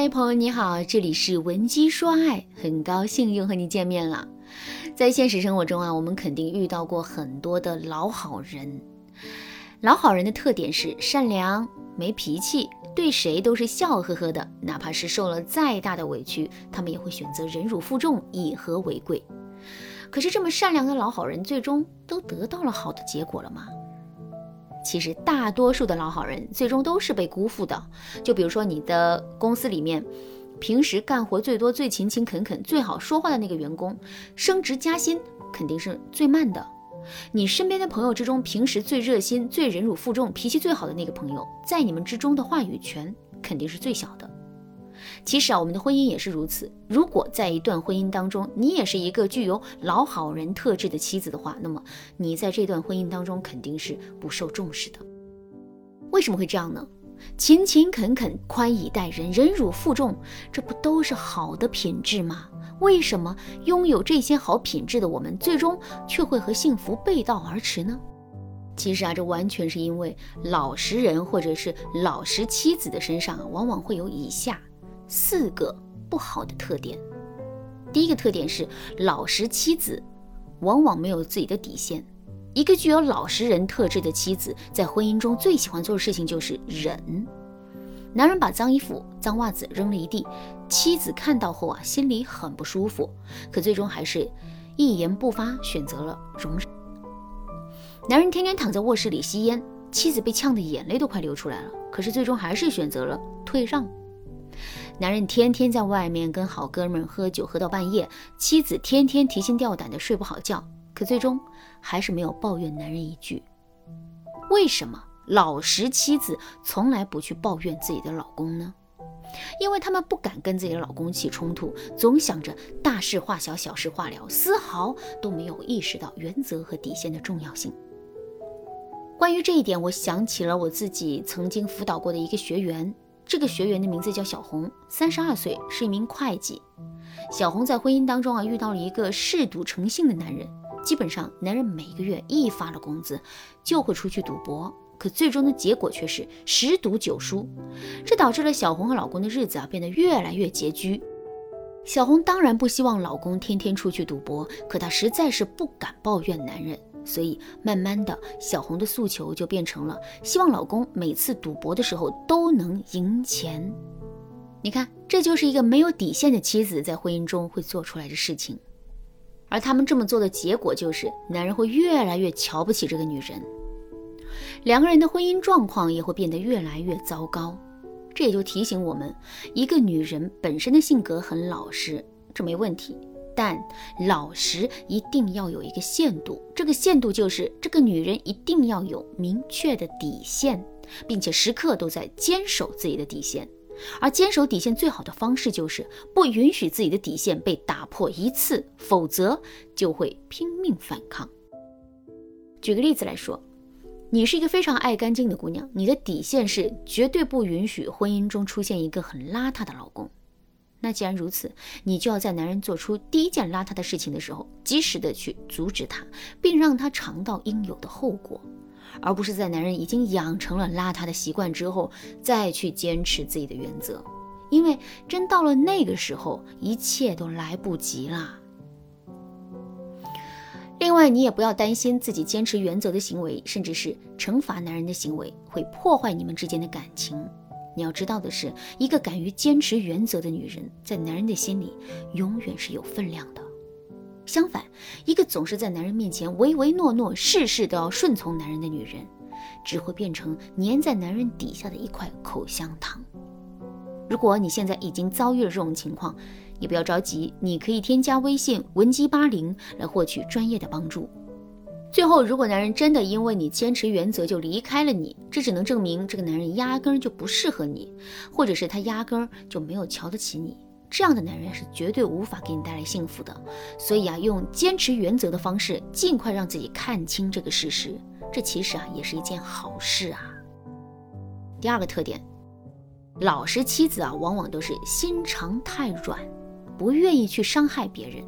嗨，朋友你好，这里是文姬说爱，很高兴又和你见面了。在现实生活中啊，我们肯定遇到过很多的老好人。老好人的特点是善良、没脾气，对谁都是笑呵呵的，哪怕是受了再大的委屈，他们也会选择忍辱负重，以和为贵。可是这么善良的老好人，最终都得到了好的结果了吗？其实大多数的老好人最终都是被辜负的。就比如说你的公司里面，平时干活最多、最勤勤恳恳、最好说话的那个员工，升职加薪肯定是最慢的。你身边的朋友之中，平时最热心、最忍辱负重、脾气最好的那个朋友，在你们之中的话语权肯定是最小的。其实啊，我们的婚姻也是如此。如果在一段婚姻当中，你也是一个具有老好人特质的妻子的话，那么你在这段婚姻当中肯定是不受重视的。为什么会这样呢？勤勤恳恳、宽以待人、忍辱负重，这不都是好的品质吗？为什么拥有这些好品质的我们，最终却会和幸福背道而驰呢？其实啊，这完全是因为老实人或者是老实妻子的身上，往往会有以下。四个不好的特点。第一个特点是老实妻子往往没有自己的底线。一个具有老实人特质的妻子，在婚姻中最喜欢做的事情就是忍。男人把脏衣服、脏袜子扔了一地，妻子看到后啊，心里很不舒服，可最终还是一言不发，选择了容忍。男人天天躺在卧室里吸烟，妻子被呛得眼泪都快流出来了，可是最终还是选择了退让。男人天天在外面跟好哥们喝酒，喝到半夜，妻子天天提心吊胆的睡不好觉，可最终还是没有抱怨男人一句。为什么老实妻子从来不去抱怨自己的老公呢？因为他们不敢跟自己的老公起冲突，总想着大事化小，小事化了，丝毫都没有意识到原则和底线的重要性。关于这一点，我想起了我自己曾经辅导过的一个学员。这个学员的名字叫小红，三十二岁，是一名会计。小红在婚姻当中啊，遇到了一个嗜赌成性的男人。基本上，男人每个月一发了工资，就会出去赌博。可最终的结果却是十赌九输，这导致了小红和老公的日子啊变得越来越拮据。小红当然不希望老公天天出去赌博，可她实在是不敢抱怨男人。所以，慢慢的，小红的诉求就变成了希望老公每次赌博的时候都能赢钱。你看，这就是一个没有底线的妻子在婚姻中会做出来的事情。而他们这么做的结果就是，男人会越来越瞧不起这个女人，两个人的婚姻状况也会变得越来越糟糕。这也就提醒我们，一个女人本身的性格很老实，这没问题。但老实一定要有一个限度，这个限度就是这个女人一定要有明确的底线，并且时刻都在坚守自己的底线。而坚守底线最好的方式就是不允许自己的底线被打破一次，否则就会拼命反抗。举个例子来说，你是一个非常爱干净的姑娘，你的底线是绝对不允许婚姻中出现一个很邋遢的老公。那既然如此，你就要在男人做出第一件邋遢的事情的时候，及时的去阻止他，并让他尝到应有的后果，而不是在男人已经养成了邋遢的习惯之后，再去坚持自己的原则，因为真到了那个时候，一切都来不及了。另外，你也不要担心自己坚持原则的行为，甚至是惩罚男人的行为，会破坏你们之间的感情。你要知道的是，一个敢于坚持原则的女人，在男人的心里永远是有分量的。相反，一个总是在男人面前唯唯诺诺、事事都要顺从男人的女人，只会变成粘在男人底下的一块口香糖。如果你现在已经遭遇了这种情况，也不要着急，你可以添加微信文姬八零来获取专业的帮助。最后，如果男人真的因为你坚持原则就离开了你，这只能证明这个男人压根儿就不适合你，或者是他压根儿就没有瞧得起你。这样的男人是绝对无法给你带来幸福的。所以啊，用坚持原则的方式，尽快让自己看清这个事实，这其实啊也是一件好事啊。第二个特点，老实妻子啊，往往都是心肠太软，不愿意去伤害别人。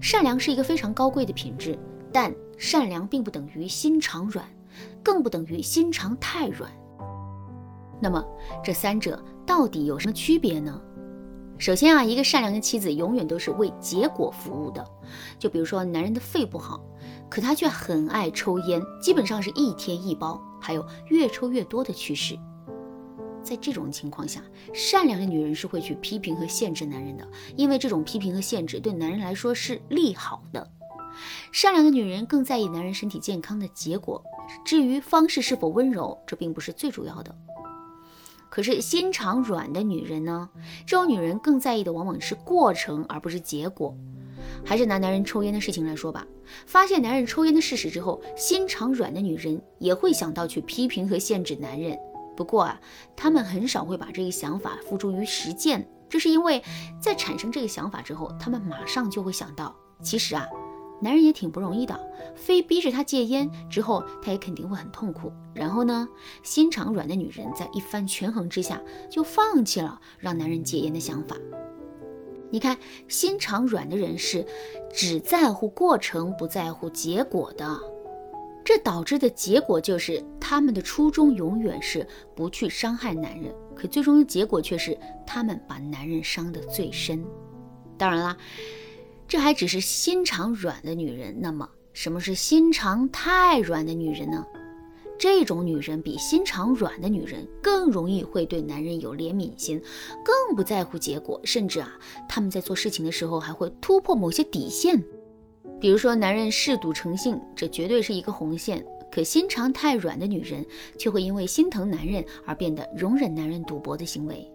善良是一个非常高贵的品质。但善良并不等于心肠软，更不等于心肠太软。那么这三者到底有什么区别呢？首先啊，一个善良的妻子永远都是为结果服务的。就比如说，男人的肺不好，可他却很爱抽烟，基本上是一天一包，还有越抽越多的趋势。在这种情况下，善良的女人是会去批评和限制男人的，因为这种批评和限制对男人来说是利好的。善良的女人更在意男人身体健康的结果，至于方式是否温柔，这并不是最主要的。可是心肠软的女人呢？这种女人更在意的往往是过程，而不是结果。还是拿男人抽烟的事情来说吧，发现男人抽烟的事实之后，心肠软的女人也会想到去批评和限制男人。不过啊，他们很少会把这个想法付诸于实践，这是因为在产生这个想法之后，他们马上就会想到，其实啊。男人也挺不容易的，非逼着他戒烟之后，他也肯定会很痛苦。然后呢，心肠软的女人在一番权衡之下，就放弃了让男人戒烟的想法。你看，心肠软的人是只在乎过程，不在乎结果的，这导致的结果就是他们的初衷永远是不去伤害男人，可最终的结果却是他们把男人伤得最深。当然啦。这还只是心肠软的女人，那么什么是心肠太软的女人呢？这种女人比心肠软的女人更容易会对男人有怜悯心，更不在乎结果，甚至啊，他们在做事情的时候还会突破某些底线。比如说，男人嗜赌成性，这绝对是一个红线。可心肠太软的女人却会因为心疼男人而变得容忍男人赌博的行为。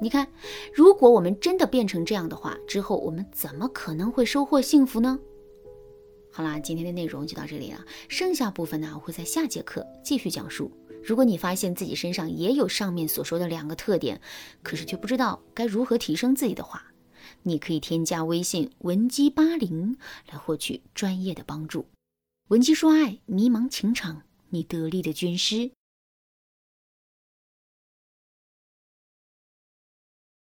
你看，如果我们真的变成这样的话，之后我们怎么可能会收获幸福呢？好啦，今天的内容就到这里了，剩下部分呢，我会在下节课继续讲述。如果你发现自己身上也有上面所说的两个特点，可是却不知道该如何提升自己的话，你可以添加微信文姬八零来获取专业的帮助。文姬说爱，迷茫情场，你得力的军师。